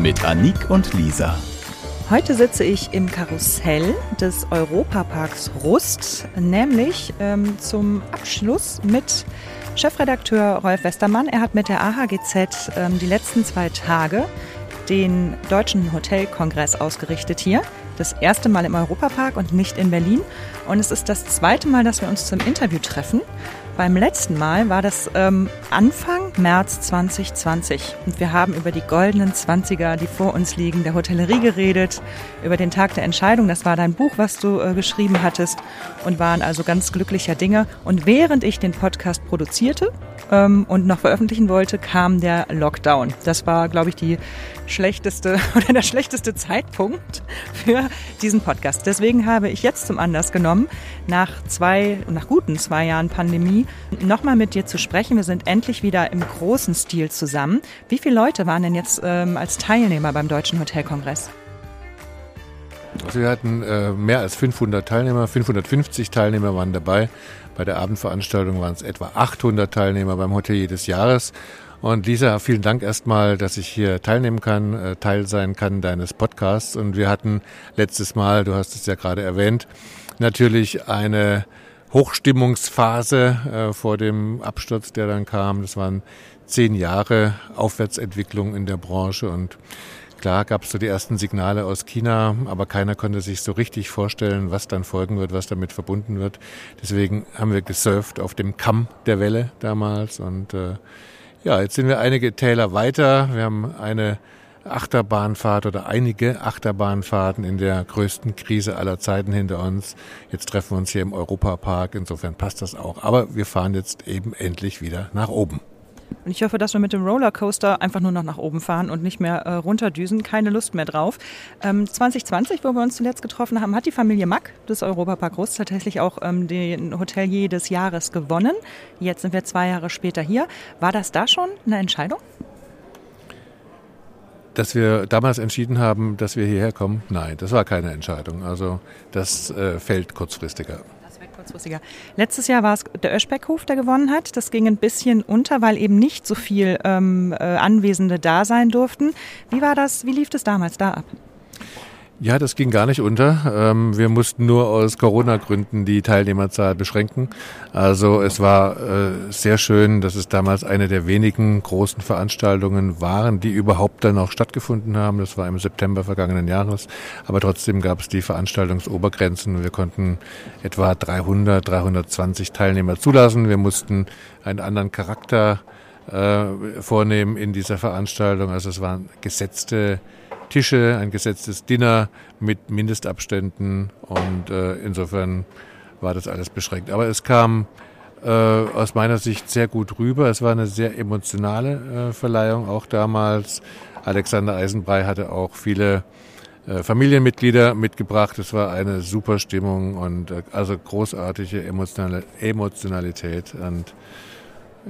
Mit Annik und Lisa. Heute sitze ich im Karussell des Europaparks Rust, nämlich ähm, zum Abschluss mit Chefredakteur Rolf Westermann. Er hat mit der AHGZ ähm, die letzten zwei Tage den Deutschen Hotelkongress ausgerichtet hier. Das erste Mal im Europapark und nicht in Berlin. Und es ist das zweite Mal, dass wir uns zum Interview treffen. Beim letzten Mal war das ähm, Anfang März 2020 und wir haben über die goldenen Zwanziger, die vor uns liegen, der Hotellerie geredet, über den Tag der Entscheidung. Das war dein Buch, was du äh, geschrieben hattest und waren also ganz glücklicher Dinge. Und während ich den Podcast produzierte ähm, und noch veröffentlichen wollte, kam der Lockdown. Das war, glaube ich, die schlechteste oder der schlechteste Zeitpunkt für diesen Podcast. Deswegen habe ich jetzt zum Anlass genommen, nach zwei, nach guten zwei Jahren Pandemie, nochmal mit dir zu sprechen. Wir sind endlich wieder im großen Stil zusammen. Wie viele Leute waren denn jetzt ähm, als Teilnehmer beim Deutschen Hotelkongress? Also wir hatten äh, mehr als 500 Teilnehmer, 550 Teilnehmer waren dabei. Bei der Abendveranstaltung waren es etwa 800 Teilnehmer beim Hotelier des Jahres. Und Lisa, vielen Dank erstmal, dass ich hier teilnehmen kann, äh, Teil sein kann deines Podcasts. Und wir hatten letztes Mal, du hast es ja gerade erwähnt, natürlich eine Hochstimmungsphase äh, vor dem Absturz, der dann kam. Das waren zehn Jahre Aufwärtsentwicklung in der Branche und Klar gab es so die ersten Signale aus China, aber keiner konnte sich so richtig vorstellen, was dann folgen wird, was damit verbunden wird. Deswegen haben wir gesurft auf dem Kamm der Welle damals und äh, ja, jetzt sind wir einige Täler weiter. Wir haben eine Achterbahnfahrt oder einige Achterbahnfahrten in der größten Krise aller Zeiten hinter uns. Jetzt treffen wir uns hier im Europapark, insofern passt das auch. Aber wir fahren jetzt eben endlich wieder nach oben. Und ich hoffe, dass wir mit dem Rollercoaster einfach nur noch nach oben fahren und nicht mehr äh, runterdüsen. Keine Lust mehr drauf. Ähm, 2020, wo wir uns zuletzt getroffen haben, hat die Familie Mack des Europapark Rust tatsächlich auch ähm, den Hotelier des Jahres gewonnen. Jetzt sind wir zwei Jahre später hier. War das da schon eine Entscheidung? Dass wir damals entschieden haben, dass wir hierher kommen? Nein, das war keine Entscheidung. Also das äh, fällt kurzfristiger kurzfristiger. Letztes Jahr war es der Öschbeckhof, der gewonnen hat. Das ging ein bisschen unter, weil eben nicht so viel ähm, äh, Anwesende da sein durften. Wie war das? Wie lief das damals da ab? Ja, das ging gar nicht unter. Ähm, wir mussten nur aus Corona-Gründen die Teilnehmerzahl beschränken. Also es war äh, sehr schön, dass es damals eine der wenigen großen Veranstaltungen waren, die überhaupt dann auch stattgefunden haben. Das war im September vergangenen Jahres. Aber trotzdem gab es die Veranstaltungsobergrenzen. Wir konnten etwa 300, 320 Teilnehmer zulassen. Wir mussten einen anderen Charakter äh, vornehmen in dieser Veranstaltung. Also es waren gesetzte Tische, ein gesetztes Dinner mit Mindestabständen und äh, insofern war das alles beschränkt. Aber es kam äh, aus meiner Sicht sehr gut rüber. Es war eine sehr emotionale äh, Verleihung, auch damals. Alexander Eisenbrei hatte auch viele äh, Familienmitglieder mitgebracht. Es war eine super Stimmung und äh, also großartige Emotionale, Emotionalität. Und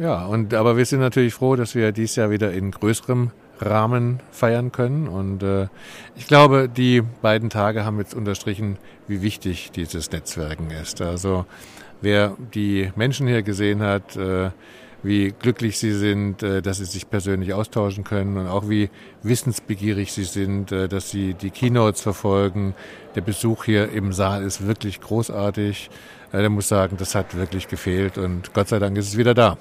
ja, und aber wir sind natürlich froh, dass wir dies Jahr wieder in größerem Rahmen feiern können. Und äh, ich glaube, die beiden Tage haben jetzt unterstrichen, wie wichtig dieses Netzwerken ist. Also wer die Menschen hier gesehen hat, äh, wie glücklich sie sind, äh, dass sie sich persönlich austauschen können und auch wie wissensbegierig sie sind, äh, dass sie die Keynotes verfolgen. Der Besuch hier im Saal ist wirklich großartig. Äh, der muss sagen, das hat wirklich gefehlt und Gott sei Dank ist es wieder da.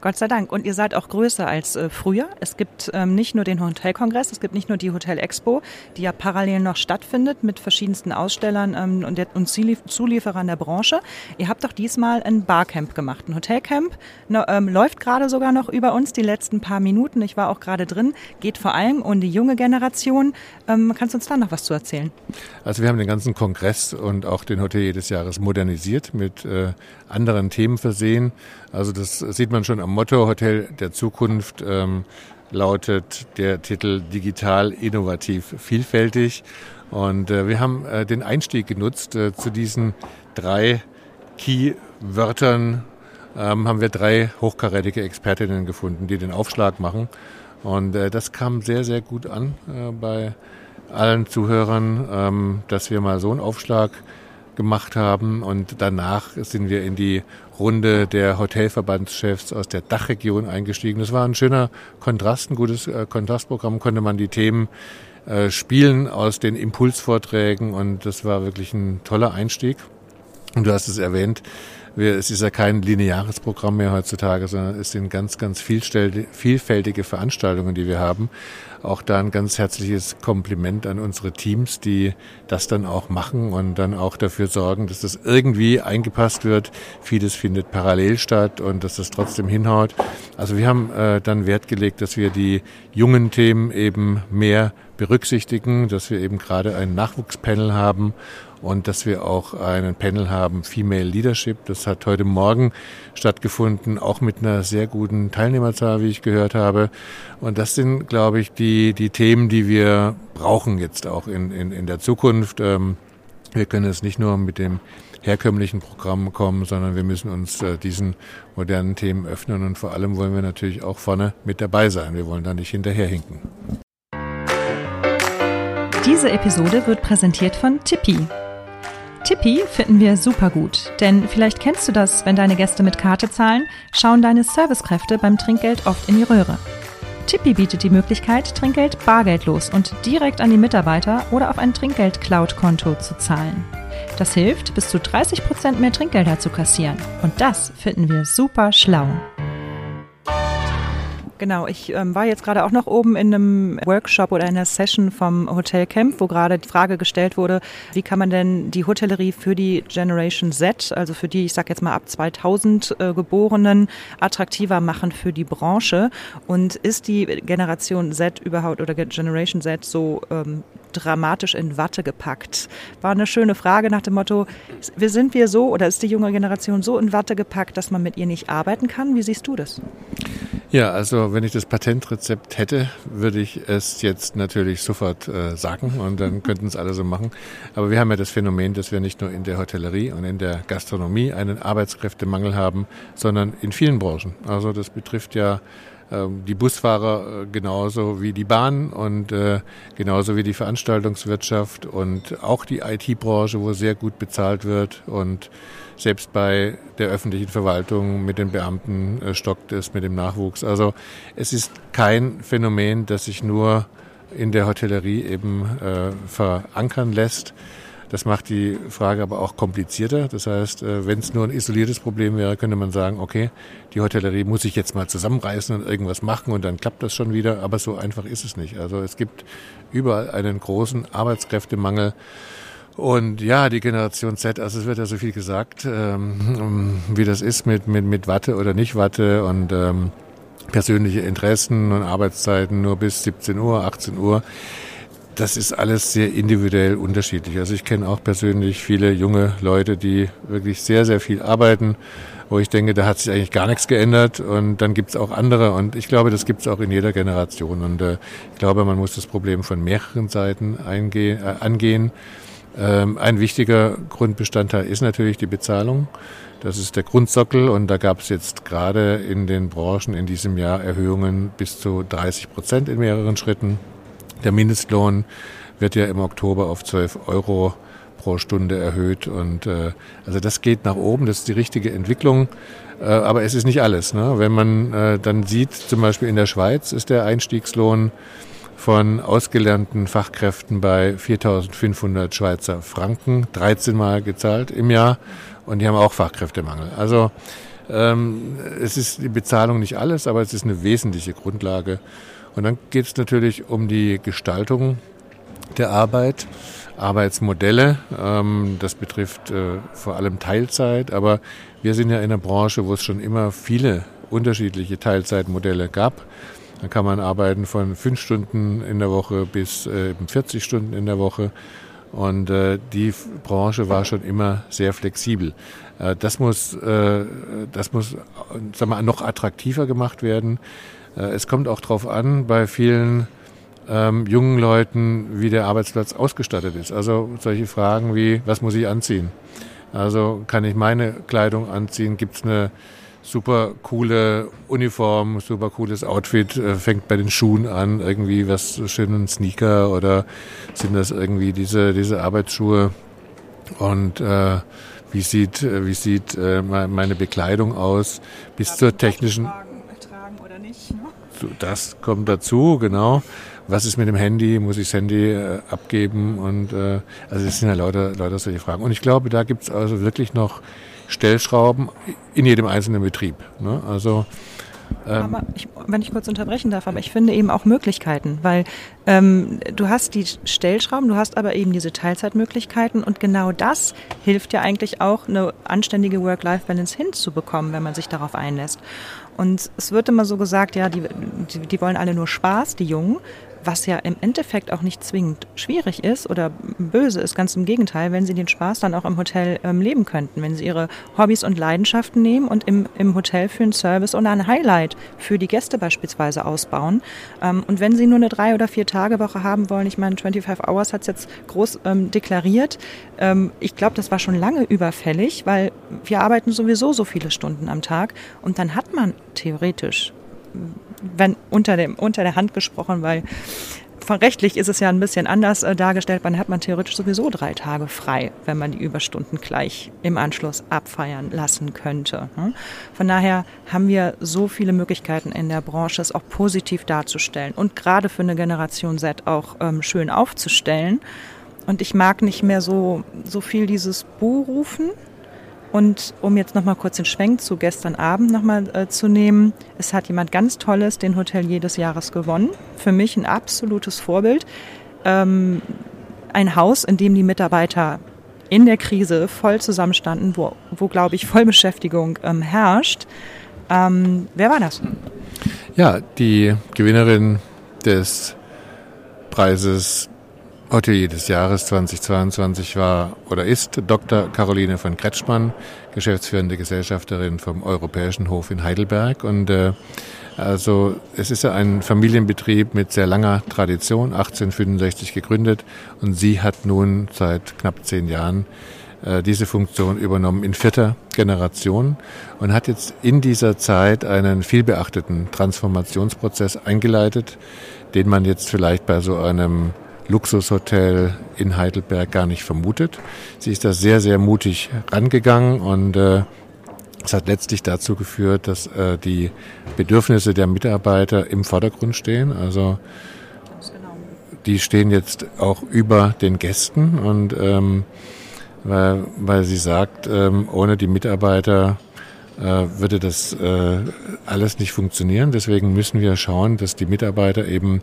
Gott sei Dank. Und ihr seid auch größer als äh, früher. Es gibt ähm, nicht nur den Hotelkongress, es gibt nicht nur die Hotel Expo, die ja parallel noch stattfindet mit verschiedensten Ausstellern ähm, und, der, und Zulieferern der Branche. Ihr habt doch diesmal ein Barcamp gemacht, ein Hotelcamp. No, ähm, läuft gerade sogar noch über uns die letzten paar Minuten. Ich war auch gerade drin. Geht vor allem um die junge Generation. Ähm, kannst du uns da noch was zu erzählen? Also wir haben den ganzen Kongress und auch den Hotelier des Jahres modernisiert, mit äh, anderen Themen versehen. Also das sieht man schon am Motto Hotel der Zukunft. Ähm, lautet der Titel Digital, Innovativ, Vielfältig. Und äh, wir haben äh, den Einstieg genutzt äh, zu diesen drei Key-Wörtern. Ähm, haben wir drei hochkarätige Expertinnen gefunden, die den Aufschlag machen. Und äh, das kam sehr, sehr gut an äh, bei allen Zuhörern, ähm, dass wir mal so einen Aufschlag gemacht haben. Und danach sind wir in die Runde der Hotelverbandschefs aus der Dachregion eingestiegen. Das war ein schöner Kontrast, ein gutes äh, Kontrastprogramm, konnte man die Themen äh, spielen aus den Impulsvorträgen und das war wirklich ein toller Einstieg. Und du hast es erwähnt, es ist ja kein lineares Programm mehr heutzutage, sondern es sind ganz, ganz vielfältige Veranstaltungen, die wir haben. Auch da ein ganz herzliches Kompliment an unsere Teams, die das dann auch machen und dann auch dafür sorgen, dass das irgendwie eingepasst wird. Vieles findet parallel statt und dass das trotzdem hinhaut. Also wir haben äh, dann Wert gelegt, dass wir die jungen Themen eben mehr berücksichtigen, dass wir eben gerade ein Nachwuchspanel haben und dass wir auch einen Panel haben, Female Leadership. Das hat heute Morgen stattgefunden, auch mit einer sehr guten Teilnehmerzahl, wie ich gehört habe. Und das sind, glaube ich, die, die Themen, die wir brauchen jetzt auch in, in, in der Zukunft. Ähm, wir können es nicht nur mit dem herkömmlichen Programm kommen, sondern wir müssen uns äh, diesen modernen Themen öffnen und vor allem wollen wir natürlich auch vorne mit dabei sein. Wir wollen da nicht hinterherhinken. Diese Episode wird präsentiert von Tippi. Tippi finden wir super gut, denn vielleicht kennst du das, wenn deine Gäste mit Karte zahlen, schauen deine Servicekräfte beim Trinkgeld oft in die Röhre. Tippi bietet die Möglichkeit, Trinkgeld bargeldlos und direkt an die Mitarbeiter oder auf ein Trinkgeld-Cloud-Konto zu zahlen. Das hilft, bis zu 30 Prozent mehr Trinkgelder zu kassieren. Und das finden wir super schlau. Genau, ich ähm, war jetzt gerade auch noch oben in einem Workshop oder in einer Session vom Hotel Camp, wo gerade die Frage gestellt wurde, wie kann man denn die Hotellerie für die Generation Z, also für die, ich sag jetzt mal ab 2000 äh, Geborenen, attraktiver machen für die Branche? Und ist die Generation Z überhaupt oder Generation Z so ähm, dramatisch in Watte gepackt? War eine schöne Frage nach dem Motto, sind wir so oder ist die junge Generation so in Watte gepackt, dass man mit ihr nicht arbeiten kann? Wie siehst du das? Ja, also wenn ich das Patentrezept hätte, würde ich es jetzt natürlich sofort äh, sagen und dann könnten es alle so machen. Aber wir haben ja das Phänomen, dass wir nicht nur in der Hotellerie und in der Gastronomie einen Arbeitskräftemangel haben, sondern in vielen Branchen. Also das betrifft ja ähm, die Busfahrer äh, genauso wie die Bahn und äh, genauso wie die Veranstaltungswirtschaft und auch die IT-Branche, wo sehr gut bezahlt wird und selbst bei der öffentlichen Verwaltung mit den Beamten äh, stockt es mit dem Nachwuchs. Also es ist kein Phänomen, das sich nur in der Hotellerie eben äh, verankern lässt. Das macht die Frage aber auch komplizierter. Das heißt, äh, wenn es nur ein isoliertes Problem wäre, könnte man sagen, okay, die Hotellerie muss sich jetzt mal zusammenreißen und irgendwas machen und dann klappt das schon wieder. Aber so einfach ist es nicht. Also es gibt überall einen großen Arbeitskräftemangel. Und ja, die Generation Z, also es wird ja so viel gesagt, ähm, wie das ist mit, mit, mit Watte oder nicht Watte und ähm, persönliche Interessen und Arbeitszeiten nur bis 17 Uhr, 18 Uhr. Das ist alles sehr individuell unterschiedlich. Also ich kenne auch persönlich viele junge Leute, die wirklich sehr, sehr viel arbeiten, wo ich denke, da hat sich eigentlich gar nichts geändert. Und dann gibt es auch andere. Und ich glaube, das gibt es auch in jeder Generation. Und äh, ich glaube, man muss das Problem von mehreren Seiten eingehen, äh, angehen. Ähm, ein wichtiger Grundbestandteil ist natürlich die Bezahlung. Das ist der Grundsockel und da gab es jetzt gerade in den Branchen in diesem Jahr Erhöhungen bis zu 30 Prozent in mehreren Schritten. Der Mindestlohn wird ja im Oktober auf 12 Euro pro Stunde erhöht und äh, also das geht nach oben, das ist die richtige Entwicklung, äh, aber es ist nicht alles. Ne? Wenn man äh, dann sieht, zum Beispiel in der Schweiz ist der Einstiegslohn von ausgelernten Fachkräften bei 4.500 Schweizer Franken, 13 Mal gezahlt im Jahr und die haben auch Fachkräftemangel. Also ähm, es ist die Bezahlung nicht alles, aber es ist eine wesentliche Grundlage. Und dann geht es natürlich um die Gestaltung der Arbeit, Arbeitsmodelle. Ähm, das betrifft äh, vor allem Teilzeit, aber wir sind ja in einer Branche, wo es schon immer viele unterschiedliche Teilzeitmodelle gab. Da kann man arbeiten von fünf Stunden in der Woche bis äh, 40 Stunden in der Woche. Und äh, die Branche war schon immer sehr flexibel. Äh, das muss, äh, das muss sagen wir, noch attraktiver gemacht werden. Äh, es kommt auch darauf an, bei vielen ähm, jungen Leuten, wie der Arbeitsplatz ausgestattet ist. Also solche Fragen wie, was muss ich anziehen? Also kann ich meine Kleidung anziehen? Gibt es eine super coole Uniform, super cooles Outfit, äh, fängt bei den Schuhen an, irgendwie was schönen Sneaker oder sind das irgendwie diese, diese Arbeitsschuhe? Und äh, wie sieht, äh, wie sieht äh, meine Bekleidung aus bis zur technischen... Tragen oder nicht, ne? Das kommt dazu, genau. Was ist mit dem Handy? Muss ich das Handy äh, abgeben? Und äh, also das sind ja lauter, lauter solche Fragen. Und ich glaube, da gibt es also wirklich noch Stellschrauben in jedem einzelnen Betrieb. Ne? Also ähm aber ich, wenn ich kurz unterbrechen darf, aber ich finde eben auch Möglichkeiten, weil ähm, du hast die Stellschrauben, du hast aber eben diese Teilzeitmöglichkeiten und genau das hilft ja eigentlich auch, eine anständige Work-Life-Balance hinzubekommen, wenn man sich darauf einlässt. Und es wird immer so gesagt, ja, die, die, die wollen alle nur Spaß, die Jungen was ja im Endeffekt auch nicht zwingend schwierig ist oder böse ist, ganz im Gegenteil, wenn sie den Spaß dann auch im Hotel ähm, leben könnten, wenn sie ihre Hobbys und Leidenschaften nehmen und im, im Hotel für einen Service oder ein Highlight für die Gäste beispielsweise ausbauen. Ähm, und wenn sie nur eine drei- oder vier Tage Woche haben wollen, ich meine, 25 Hours hat es jetzt groß ähm, deklariert, ähm, ich glaube, das war schon lange überfällig, weil wir arbeiten sowieso so viele Stunden am Tag und dann hat man theoretisch wenn unter, dem, unter der Hand gesprochen, weil rechtlich ist es ja ein bisschen anders äh, dargestellt. Man hat man theoretisch sowieso drei Tage frei, wenn man die Überstunden gleich im Anschluss abfeiern lassen könnte. Ne? Von daher haben wir so viele Möglichkeiten in der Branche, es auch positiv darzustellen und gerade für eine Generation Z auch ähm, schön aufzustellen. Und ich mag nicht mehr so, so viel dieses Buhrufen, und um jetzt nochmal kurz den Schwenk zu gestern Abend nochmal äh, zu nehmen, es hat jemand ganz Tolles den Hotelier des Jahres gewonnen. Für mich ein absolutes Vorbild. Ähm, ein Haus, in dem die Mitarbeiter in der Krise voll zusammenstanden, wo, wo glaube ich, Vollbeschäftigung ähm, herrscht. Ähm, wer war das? Ja, die Gewinnerin des Preises Hotelier des Jahres 2022 war oder ist Dr. Caroline von Kretschmann, geschäftsführende Gesellschafterin vom Europäischen Hof in Heidelberg. Und äh, also es ist ja ein Familienbetrieb mit sehr langer Tradition, 1865 gegründet. Und sie hat nun seit knapp zehn Jahren äh, diese Funktion übernommen in vierter Generation und hat jetzt in dieser Zeit einen vielbeachteten Transformationsprozess eingeleitet, den man jetzt vielleicht bei so einem Luxushotel in Heidelberg gar nicht vermutet. Sie ist da sehr, sehr mutig rangegangen und äh, es hat letztlich dazu geführt, dass äh, die Bedürfnisse der Mitarbeiter im Vordergrund stehen. Also die stehen jetzt auch über den Gästen und ähm, weil, weil sie sagt, ähm, ohne die Mitarbeiter äh, würde das äh, alles nicht funktionieren. Deswegen müssen wir schauen, dass die Mitarbeiter eben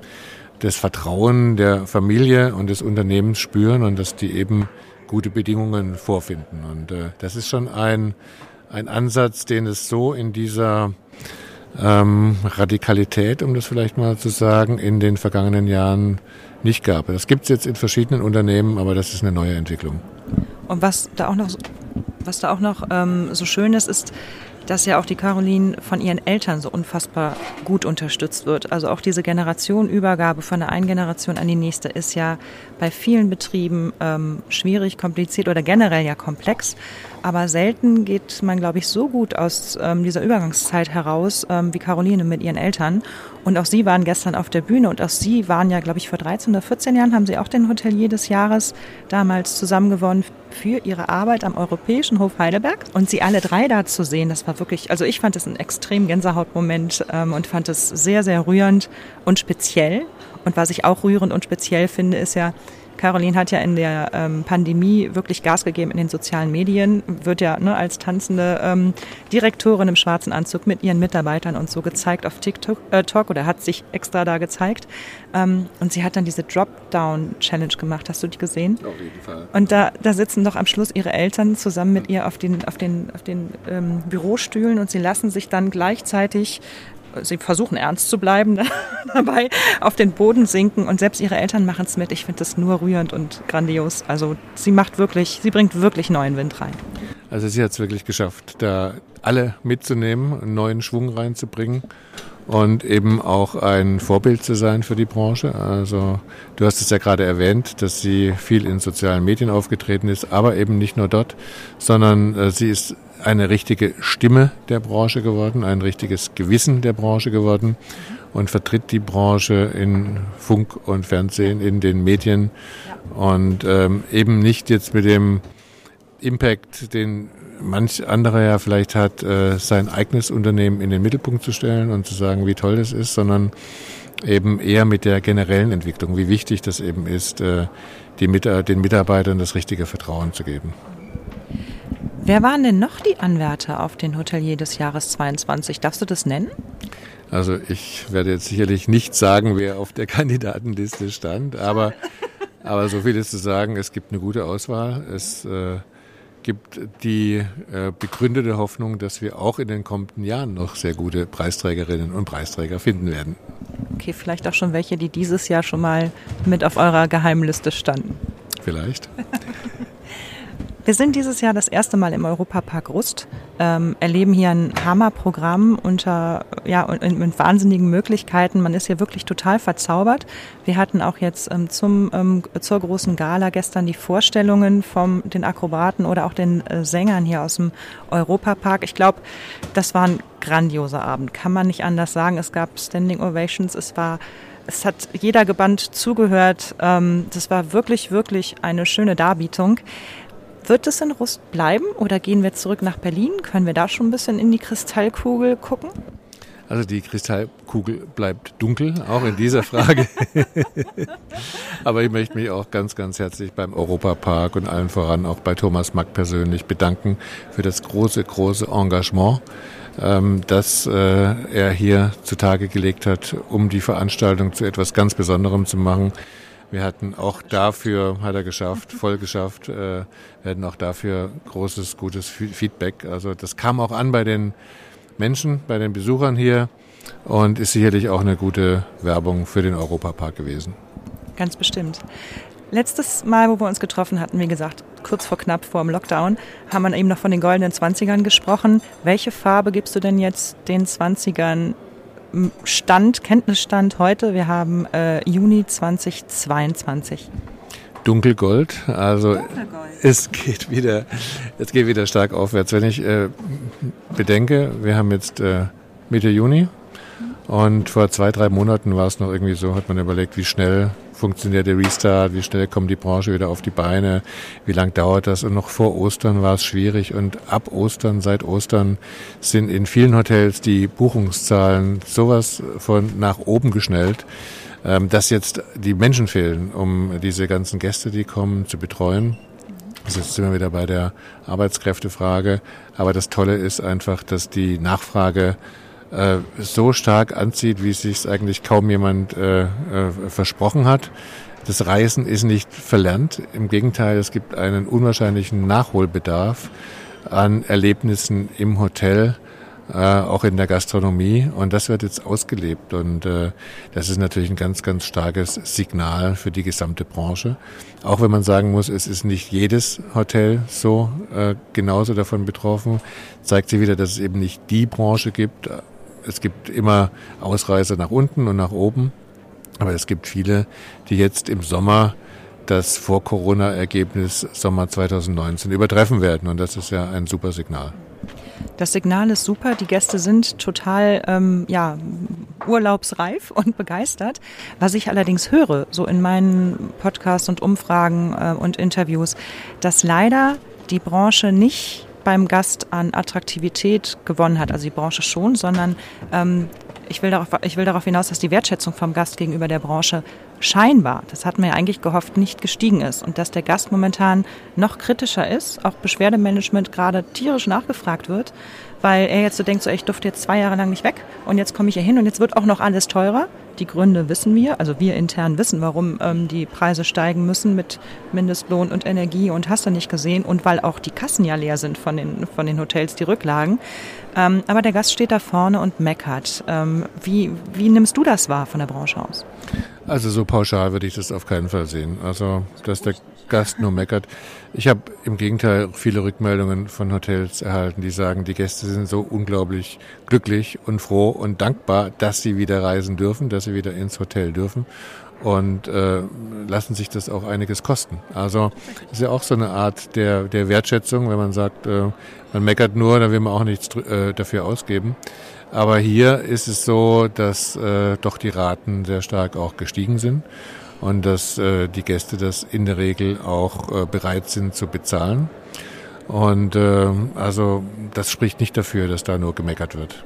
das Vertrauen der Familie und des Unternehmens spüren und dass die eben gute Bedingungen vorfinden. Und äh, das ist schon ein, ein Ansatz, den es so in dieser ähm, Radikalität, um das vielleicht mal zu sagen, in den vergangenen Jahren nicht gab. Das gibt es jetzt in verschiedenen Unternehmen, aber das ist eine neue Entwicklung. Und was da auch noch, was da auch noch ähm, so schön ist, ist, dass ja auch die Caroline von ihren Eltern so unfassbar gut unterstützt wird. Also auch diese Generationenübergabe von der einen Generation an die nächste ist ja bei vielen Betrieben ähm, schwierig, kompliziert oder generell ja komplex. Aber selten geht man, glaube ich, so gut aus ähm, dieser Übergangszeit heraus ähm, wie Caroline mit ihren Eltern. Und auch sie waren gestern auf der Bühne und auch sie waren ja, glaube ich, vor 13 oder 14 Jahren haben sie auch den Hotelier des Jahres damals zusammengewonnen für ihre Arbeit am Europäischen Hof Heidelberg. Und sie alle drei da zu sehen, das war wirklich, also ich fand es ein extrem Gänsehautmoment ähm, und fand es sehr, sehr rührend und speziell. Und was ich auch rührend und speziell finde, ist ja, Caroline hat ja in der ähm, Pandemie wirklich Gas gegeben in den sozialen Medien, wird ja ne, als tanzende ähm, Direktorin im schwarzen Anzug mit ihren Mitarbeitern und so gezeigt auf TikTok äh, Talk oder hat sich extra da gezeigt. Ähm, und sie hat dann diese Dropdown-Challenge gemacht. Hast du die gesehen? Auf jeden Fall. Und da, da sitzen doch am Schluss ihre Eltern zusammen mit ihr auf den, auf den, auf den ähm, Bürostühlen und sie lassen sich dann gleichzeitig sie versuchen ernst zu bleiben ne? dabei, auf den Boden sinken und selbst ihre Eltern machen es mit. Ich finde das nur rührend und grandios. Also sie macht wirklich, sie bringt wirklich neuen Wind rein. Also sie hat es wirklich geschafft, da alle mitzunehmen, einen neuen Schwung reinzubringen und eben auch ein Vorbild zu sein für die Branche. Also du hast es ja gerade erwähnt, dass sie viel in sozialen Medien aufgetreten ist, aber eben nicht nur dort, sondern äh, sie ist eine richtige Stimme der Branche geworden, ein richtiges Gewissen der Branche geworden und vertritt die Branche in Funk und Fernsehen, in den Medien und ähm, eben nicht jetzt mit dem Impact, den manch anderer ja vielleicht hat, äh, sein eigenes Unternehmen in den Mittelpunkt zu stellen und zu sagen, wie toll das ist, sondern eben eher mit der generellen Entwicklung, wie wichtig das eben ist, äh, die, den Mitarbeitern das richtige Vertrauen zu geben. Wer waren denn noch die Anwärter auf den Hotelier des Jahres 22? Darfst du das nennen? Also ich werde jetzt sicherlich nicht sagen, wer auf der Kandidatenliste stand, aber, aber so viel ist zu sagen, es gibt eine gute Auswahl. Es äh, gibt die äh, begründete Hoffnung, dass wir auch in den kommenden Jahren noch sehr gute Preisträgerinnen und Preisträger finden werden. Okay, vielleicht auch schon welche, die dieses Jahr schon mal mit auf eurer Geheimliste standen. Vielleicht. Wir sind dieses Jahr das erste Mal im Europapark Rust, ähm, erleben hier ein Hammerprogramm unter, ja, mit wahnsinnigen Möglichkeiten. Man ist hier wirklich total verzaubert. Wir hatten auch jetzt ähm, zum, ähm, zur großen Gala gestern die Vorstellungen von den Akrobaten oder auch den äh, Sängern hier aus dem Europapark. Ich glaube, das war ein grandioser Abend. Kann man nicht anders sagen. Es gab Standing Ovations. Es war es hat jeder gebannt zugehört. Ähm, das war wirklich, wirklich eine schöne Darbietung. Wird es in Rust bleiben oder gehen wir zurück nach Berlin? Können wir da schon ein bisschen in die Kristallkugel gucken? Also die Kristallkugel bleibt dunkel, auch in dieser Frage. Aber ich möchte mich auch ganz, ganz herzlich beim Europapark und allen voran auch bei Thomas Mack persönlich bedanken für das große, große Engagement, ähm, das äh, er hier zutage gelegt hat, um die Veranstaltung zu etwas ganz Besonderem zu machen. Wir hatten auch dafür, hat er geschafft, voll geschafft, äh, wir hatten auch dafür großes, gutes Feedback. Also das kam auch an bei den Menschen, bei den Besuchern hier und ist sicherlich auch eine gute Werbung für den Europapark gewesen. Ganz bestimmt. Letztes Mal, wo wir uns getroffen hatten, wie gesagt, kurz vor knapp vor dem Lockdown, haben wir eben noch von den goldenen Zwanzigern gesprochen. Welche Farbe gibst du denn jetzt den Zwanzigern Stand, Kenntnisstand heute, wir haben äh, Juni 2022. Dunkelgold, also Dunkelgold. es geht wieder, es geht wieder stark aufwärts. Wenn ich äh, bedenke, wir haben jetzt äh, Mitte Juni und vor zwei, drei Monaten war es noch irgendwie so, hat man überlegt, wie schnell funktioniert der Restart, wie schnell kommt die Branche wieder auf die Beine, wie lang dauert das und noch vor Ostern war es schwierig und ab Ostern, seit Ostern sind in vielen Hotels die Buchungszahlen sowas von nach oben geschnellt, ähm, dass jetzt die Menschen fehlen, um diese ganzen Gäste, die kommen, zu betreuen. Also jetzt sind wir wieder bei der Arbeitskräftefrage. Aber das Tolle ist einfach, dass die Nachfrage äh, so stark anzieht, wie es eigentlich kaum jemand äh, äh, versprochen hat. Das Reisen ist nicht verlernt. Im Gegenteil, es gibt einen unwahrscheinlichen Nachholbedarf an Erlebnissen im Hotel, äh, auch in der Gastronomie. Und das wird jetzt ausgelebt. Und äh, das ist natürlich ein ganz, ganz starkes Signal für die gesamte Branche. Auch wenn man sagen muss, es ist nicht jedes Hotel so äh, genauso davon betroffen, zeigt sie wieder, dass es eben nicht die Branche gibt, es gibt immer Ausreißer nach unten und nach oben. Aber es gibt viele, die jetzt im Sommer das Vor-Corona-Ergebnis Sommer 2019 übertreffen werden. Und das ist ja ein super Signal. Das Signal ist super. Die Gäste sind total ähm, ja, urlaubsreif und begeistert. Was ich allerdings höre, so in meinen Podcasts und Umfragen äh, und Interviews, dass leider die Branche nicht beim Gast an Attraktivität gewonnen hat, also die Branche schon, sondern ähm, ich, will darauf, ich will darauf hinaus, dass die Wertschätzung vom Gast gegenüber der Branche scheinbar, das hat man ja eigentlich gehofft, nicht gestiegen ist und dass der Gast momentan noch kritischer ist, auch Beschwerdemanagement gerade tierisch nachgefragt wird, weil er jetzt so denkt, so ich durfte jetzt zwei Jahre lang nicht weg und jetzt komme ich hier hin und jetzt wird auch noch alles teurer. Die Gründe wissen wir, also wir intern wissen, warum ähm, die Preise steigen müssen mit Mindestlohn und Energie und hast du nicht gesehen und weil auch die Kassen ja leer sind von den, von den Hotels, die Rücklagen. Ähm, aber der Gast steht da vorne und meckert. Ähm, wie, wie nimmst du das wahr von der Branche aus? Also so pauschal würde ich das auf keinen Fall sehen. Also, dass der Gast nur meckert. Ich habe im Gegenteil viele Rückmeldungen von Hotels erhalten, die sagen, die Gäste sind so unglaublich glücklich und froh und dankbar, dass sie wieder reisen dürfen, dass sie wieder ins Hotel dürfen und äh, lassen sich das auch einiges kosten. Also ist ja auch so eine Art der, der Wertschätzung, wenn man sagt, äh, man meckert nur, dann will man auch nichts äh, dafür ausgeben. Aber hier ist es so, dass äh, doch die Raten sehr stark auch gestiegen sind und dass äh, die Gäste das in der Regel auch äh, bereit sind zu bezahlen. Und äh, also das spricht nicht dafür, dass da nur gemeckert wird.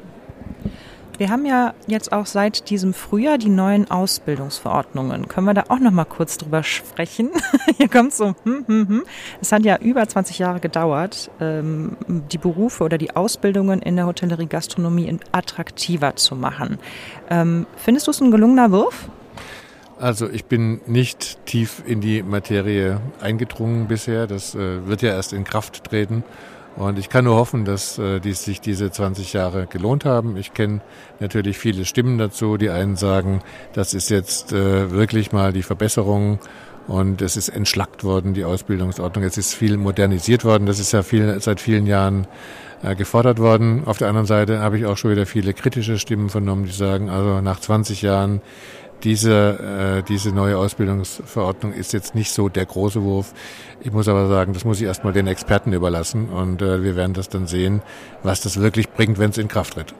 Wir haben ja jetzt auch seit diesem Frühjahr die neuen Ausbildungsverordnungen. Können wir da auch noch mal kurz drüber sprechen? Hier kommt so, hm, hm, hm. Es hat ja über 20 Jahre gedauert, ähm, die Berufe oder die Ausbildungen in der Hotellerie Gastronomie attraktiver zu machen. Ähm, findest du es ein gelungener Wurf? Also ich bin nicht tief in die Materie eingedrungen bisher. Das äh, wird ja erst in Kraft treten. Und ich kann nur hoffen, dass äh, die, sich diese 20 Jahre gelohnt haben. Ich kenne natürlich viele Stimmen dazu. Die einen sagen, das ist jetzt äh, wirklich mal die Verbesserung und es ist entschlackt worden, die Ausbildungsordnung. Es ist viel modernisiert worden. Das ist ja viel, seit vielen Jahren äh, gefordert worden. Auf der anderen Seite habe ich auch schon wieder viele kritische Stimmen vernommen, die sagen, also nach 20 Jahren diese, äh, diese neue Ausbildungsverordnung ist jetzt nicht so der große Wurf. Ich muss aber sagen, das muss ich erstmal den Experten überlassen und äh, wir werden das dann sehen, was das wirklich bringt, wenn es in Kraft tritt.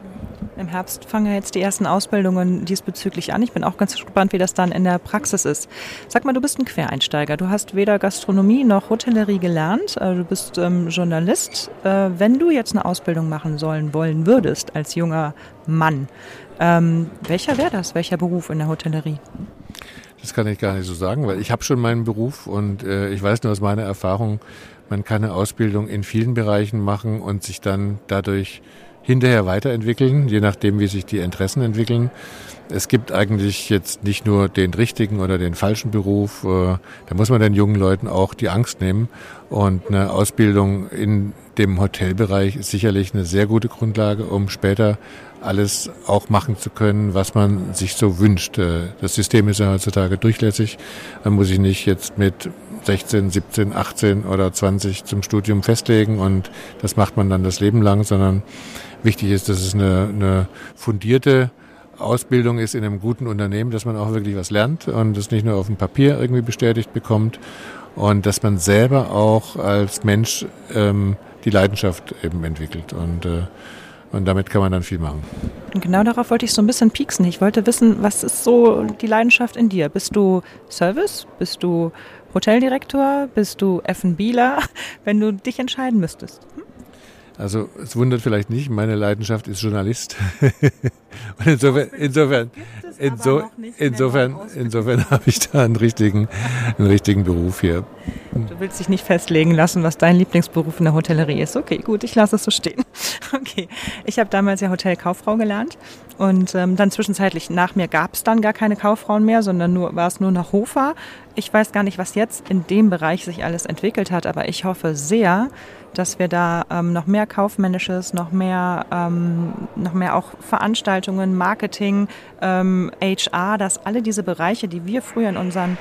Im Herbst fangen jetzt die ersten Ausbildungen diesbezüglich an. Ich bin auch ganz gespannt, wie das dann in der Praxis ist. Sag mal, du bist ein Quereinsteiger. Du hast weder Gastronomie noch Hotellerie gelernt. Äh, du bist ähm, Journalist. Äh, wenn du jetzt eine Ausbildung machen sollen wollen würdest als junger Mann, ähm, welcher wäre das? Welcher Beruf in der Hotellerie? Das kann ich gar nicht so sagen, weil ich habe schon meinen Beruf und äh, ich weiß nur aus meiner Erfahrung, man kann eine Ausbildung in vielen Bereichen machen und sich dann dadurch hinterher weiterentwickeln, je nachdem, wie sich die Interessen entwickeln. Es gibt eigentlich jetzt nicht nur den richtigen oder den falschen Beruf. Äh, da muss man den jungen Leuten auch die Angst nehmen. Und eine Ausbildung in dem Hotelbereich ist sicherlich eine sehr gute Grundlage, um später alles auch machen zu können, was man sich so wünscht. Äh, das System ist ja heutzutage durchlässig. Man muss sich nicht jetzt mit 16, 17, 18 oder 20 zum Studium festlegen und das macht man dann das Leben lang, sondern wichtig ist, dass es eine, eine fundierte Ausbildung ist in einem guten Unternehmen, dass man auch wirklich was lernt und das nicht nur auf dem Papier irgendwie bestätigt bekommt und dass man selber auch als Mensch ähm, die Leidenschaft eben entwickelt und äh, und damit kann man dann viel machen. Genau darauf wollte ich so ein bisschen pieksen. Ich wollte wissen, was ist so die Leidenschaft in dir? Bist du Service? Bist du Hoteldirektor? Bist du F&Bler? Wenn du dich entscheiden müsstest. Hm? Also es wundert vielleicht nicht, meine Leidenschaft ist Journalist. Und insofern, insofern, inso, insofern, insofern habe ich da einen richtigen, einen richtigen Beruf hier. Du willst dich nicht festlegen lassen, was dein Lieblingsberuf in der Hotellerie ist. Okay, gut, ich lasse es so stehen. Okay, ich habe damals ja Hotelkauffrau gelernt und ähm, dann zwischenzeitlich nach mir gab es dann gar keine Kauffrauen mehr, sondern nur war es nur noch Hofer. Ich weiß gar nicht, was jetzt in dem Bereich sich alles entwickelt hat, aber ich hoffe sehr, dass wir da ähm, noch mehr kaufmännisches, noch mehr, ähm, noch mehr auch Veranstaltungen, Marketing, ähm, HR, dass alle diese Bereiche, die wir früher in unseren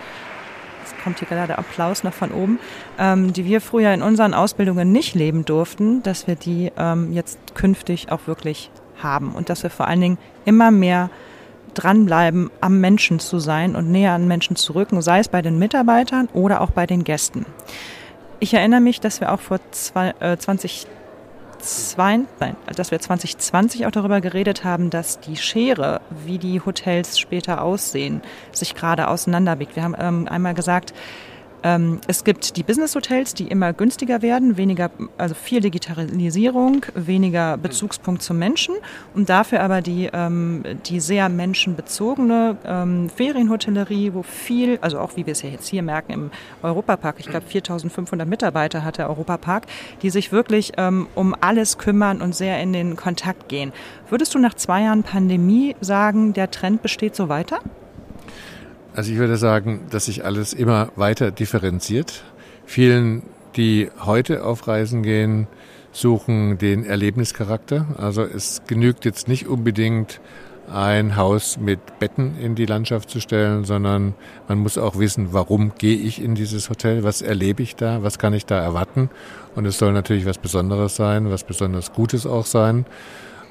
kommt hier gerade Applaus noch von oben, ähm, die wir früher in unseren Ausbildungen nicht leben durften, dass wir die ähm, jetzt künftig auch wirklich haben und dass wir vor allen Dingen immer mehr dranbleiben, am Menschen zu sein und näher an Menschen zu rücken, sei es bei den Mitarbeitern oder auch bei den Gästen. Ich erinnere mich, dass wir auch vor zwei, äh, 20 nein, dass wir 2020 auch darüber geredet haben, dass die Schere, wie die Hotels später aussehen, sich gerade auseinanderbiegt. Wir haben ähm, einmal gesagt, Ähm, es gibt die Business-Hotels, die immer günstiger werden, weniger, also viel Digitalisierung, weniger Bezugspunkt zum Menschen und dafür aber die, ähm, die sehr menschenbezogene ähm, Ferienhotellerie, wo viel, also auch wie wir es ja jetzt hier merken im Europapark, ich glaube 4500 Mitarbeiter hat der Europapark, die sich wirklich ähm, um alles kümmern und sehr in den Kontakt gehen. Würdest du nach zwei Jahren Pandemie sagen, der Trend besteht so weiter? Also ich würde sagen, dass sich alles immer weiter differenziert. Vielen, die heute auf Reisen gehen, suchen den Erlebnischarakter. Also es genügt jetzt nicht unbedingt ein Haus mit Betten in die Landschaft zu stellen, sondern man muss auch wissen, warum gehe ich in dieses Hotel, was erlebe ich da, was kann ich da erwarten. Und es soll natürlich was Besonderes sein, was besonders Gutes auch sein.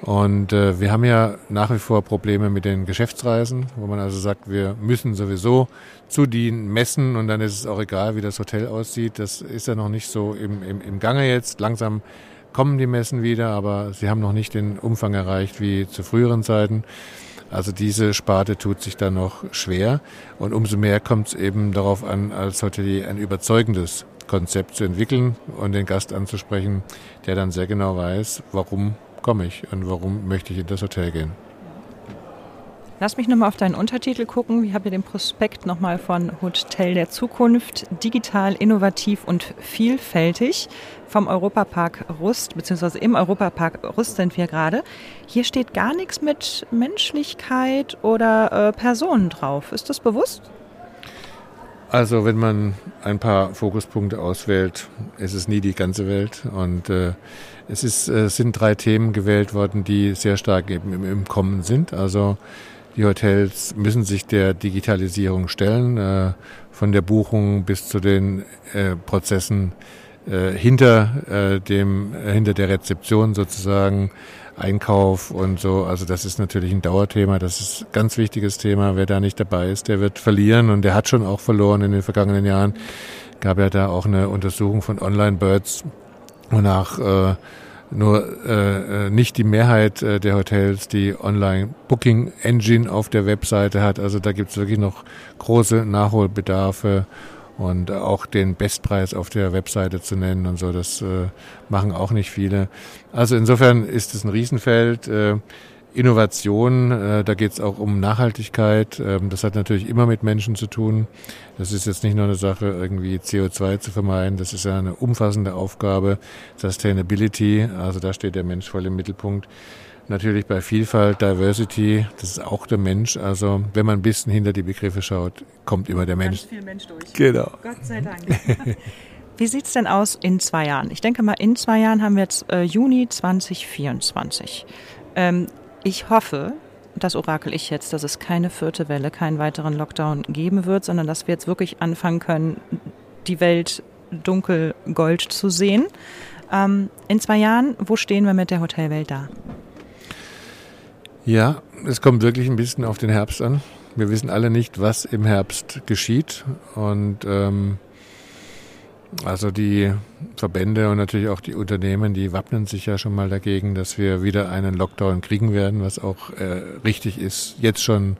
Und äh, wir haben ja nach wie vor Probleme mit den Geschäftsreisen, wo man also sagt, wir müssen sowieso zu den Messen und dann ist es auch egal, wie das Hotel aussieht. Das ist ja noch nicht so im, im, im Gange jetzt. Langsam kommen die Messen wieder, aber sie haben noch nicht den Umfang erreicht wie zu früheren Zeiten. Also diese Sparte tut sich da noch schwer und umso mehr kommt es eben darauf an, als Hotelier ein überzeugendes Konzept zu entwickeln und den Gast anzusprechen, der dann sehr genau weiß, warum komme ich und warum möchte ich in das Hotel gehen. Lass mich nochmal auf deinen Untertitel gucken. Ich habe hier den Prospekt nochmal von Hotel der Zukunft, digital, innovativ und vielfältig vom Europapark Rust, beziehungsweise im Europapark Rust sind wir gerade. Hier steht gar nichts mit Menschlichkeit oder äh, Personen drauf. Ist das bewusst? Also wenn man ein paar Fokuspunkte auswählt, ist es nie die ganze Welt und äh, es ist, äh, sind drei Themen gewählt worden, die sehr stark eben im, im Kommen sind. Also die Hotels müssen sich der Digitalisierung stellen, äh, von der Buchung bis zu den äh, Prozessen äh, hinter äh, dem, äh, hinter der Rezeption sozusagen, Einkauf und so. Also das ist natürlich ein Dauerthema, das ist ein ganz wichtiges Thema. Wer da nicht dabei ist, der wird verlieren und der hat schon auch verloren in den vergangenen Jahren. Gab ja da auch eine Untersuchung von Online Birds, wonach äh, nur äh, äh, nicht die Mehrheit äh, der Hotels die Online-Booking-Engine auf der Webseite hat. Also da gibt es wirklich noch große Nachholbedarfe und auch den Bestpreis auf der Webseite zu nennen und so, das äh, machen auch nicht viele. Also insofern ist es ein Riesenfeld. Äh, Innovation, äh, da geht es auch um Nachhaltigkeit. Ähm, das hat natürlich immer mit Menschen zu tun. Das ist jetzt nicht nur eine Sache, irgendwie CO2 zu vermeiden. Das ist ja eine umfassende Aufgabe. Sustainability, also da steht der Mensch voll im Mittelpunkt. Natürlich bei Vielfalt, Diversity, das ist auch der Mensch. Also wenn man ein bisschen hinter die Begriffe schaut, kommt immer der Mensch. Ganz viel Mensch durch. Genau. Gott sei Dank. Wie sieht's denn aus in zwei Jahren? Ich denke mal, in zwei Jahren haben wir jetzt äh, Juni 2024. Ähm, ich hoffe, das orakel ich jetzt, dass es keine vierte Welle, keinen weiteren Lockdown geben wird, sondern dass wir jetzt wirklich anfangen können, die Welt dunkel gold zu sehen. Ähm, in zwei Jahren, wo stehen wir mit der Hotelwelt da? Ja, es kommt wirklich ein bisschen auf den Herbst an. Wir wissen alle nicht, was im Herbst geschieht. Und ähm, also die Verbände und natürlich auch die Unternehmen, die wappnen sich ja schon mal dagegen, dass wir wieder einen Lockdown kriegen werden, was auch äh, richtig ist, jetzt schon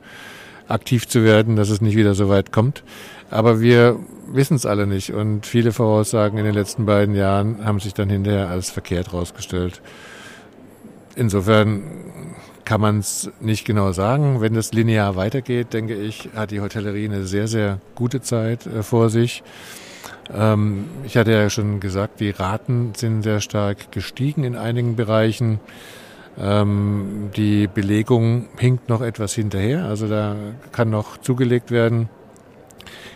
aktiv zu werden, dass es nicht wieder so weit kommt. Aber wir wissen es alle nicht und viele Voraussagen in den letzten beiden Jahren haben sich dann hinterher als verkehrt rausgestellt. Insofern kann man es nicht genau sagen. Wenn das linear weitergeht, denke ich, hat die Hotellerie eine sehr, sehr gute Zeit äh, vor sich. Ähm, ich hatte ja schon gesagt, die Raten sind sehr stark gestiegen in einigen Bereichen. Ähm, die Belegung hinkt noch etwas hinterher, also da kann noch zugelegt werden.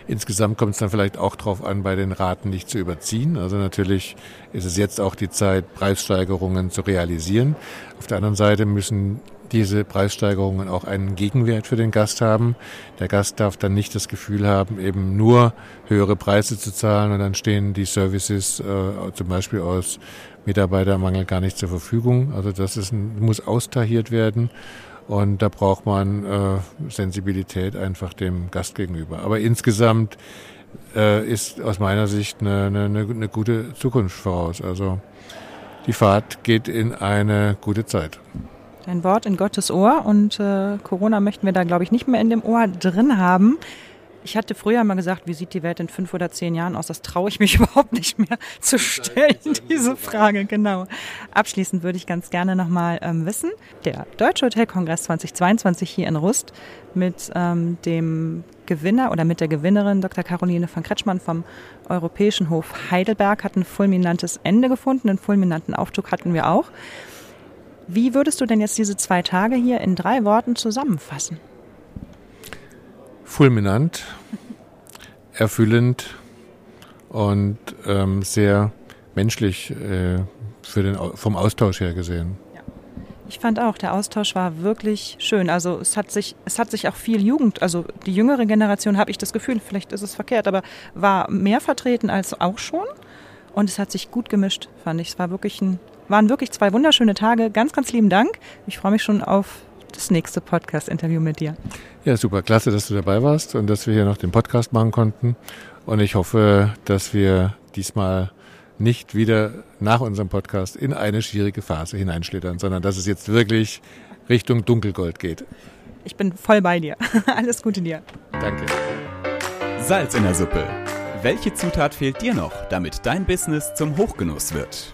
Insgesamt kommt es dann vielleicht auch darauf an, bei den Raten nicht zu überziehen. Also natürlich ist es jetzt auch die Zeit, Preissteigerungen zu realisieren. Auf der anderen Seite müssen diese Preissteigerungen auch einen Gegenwert für den Gast haben. Der Gast darf dann nicht das Gefühl haben, eben nur höhere Preise zu zahlen und dann stehen die Services äh, zum Beispiel aus Mitarbeitermangel gar nicht zur Verfügung. Also das ist ein, muss austahiert werden und da braucht man äh, Sensibilität einfach dem Gast gegenüber. Aber insgesamt äh, ist aus meiner Sicht eine, eine, eine gute Zukunft voraus. Also die Fahrt geht in eine gute Zeit. Ein Wort in Gottes Ohr und äh, Corona möchten wir da, glaube ich, nicht mehr in dem Ohr drin haben. Ich hatte früher mal gesagt, wie sieht die Welt in fünf oder zehn Jahren aus? Das traue ich mich überhaupt nicht mehr zu stellen, diese Frage, genau. Abschließend würde ich ganz gerne nochmal ähm, wissen, der Deutsche Hotelkongress 2022 hier in Rust mit ähm, dem Gewinner oder mit der Gewinnerin Dr. Caroline von Kretschmann vom Europäischen Hof Heidelberg hat ein fulminantes Ende gefunden, einen fulminanten Aufzug hatten wir auch. Wie würdest du denn jetzt diese zwei Tage hier in drei Worten zusammenfassen? fulminant, erfüllend und ähm, sehr menschlich äh, für den, vom Austausch her gesehen. Ich fand auch, der Austausch war wirklich schön. Also es hat sich, es hat sich auch viel Jugend, also die jüngere Generation habe ich das Gefühl, vielleicht ist es verkehrt, aber war mehr vertreten als auch schon. Und es hat sich gut gemischt, fand ich. Es war wirklich ein, waren wirklich zwei wunderschöne Tage. Ganz, ganz lieben Dank. Ich freue mich schon auf das nächste Podcast-Interview mit dir. Ja, super. Klasse, dass du dabei warst und dass wir hier noch den Podcast machen konnten. Und ich hoffe, dass wir diesmal nicht wieder nach unserem Podcast in eine schwierige Phase hineinschlittern, sondern dass es jetzt wirklich Richtung Dunkelgold geht. Ich bin voll bei dir. Alles Gute dir. Danke. Salz in der Suppe. Welche Zutat fehlt dir noch, damit dein Business zum Hochgenuss wird?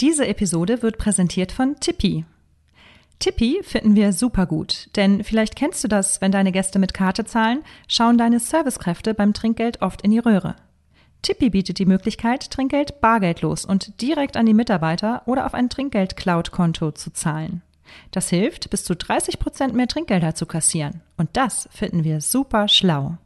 Diese Episode wird präsentiert von Tippi. Tippi finden wir super gut, denn vielleicht kennst du das, wenn deine Gäste mit Karte zahlen, schauen deine Servicekräfte beim Trinkgeld oft in die Röhre. Tippi bietet die Möglichkeit, Trinkgeld bargeldlos und direkt an die Mitarbeiter oder auf ein Trinkgeld-Cloud-Konto zu zahlen. Das hilft, bis zu 30 Prozent mehr Trinkgelder zu kassieren. Und das finden wir super schlau.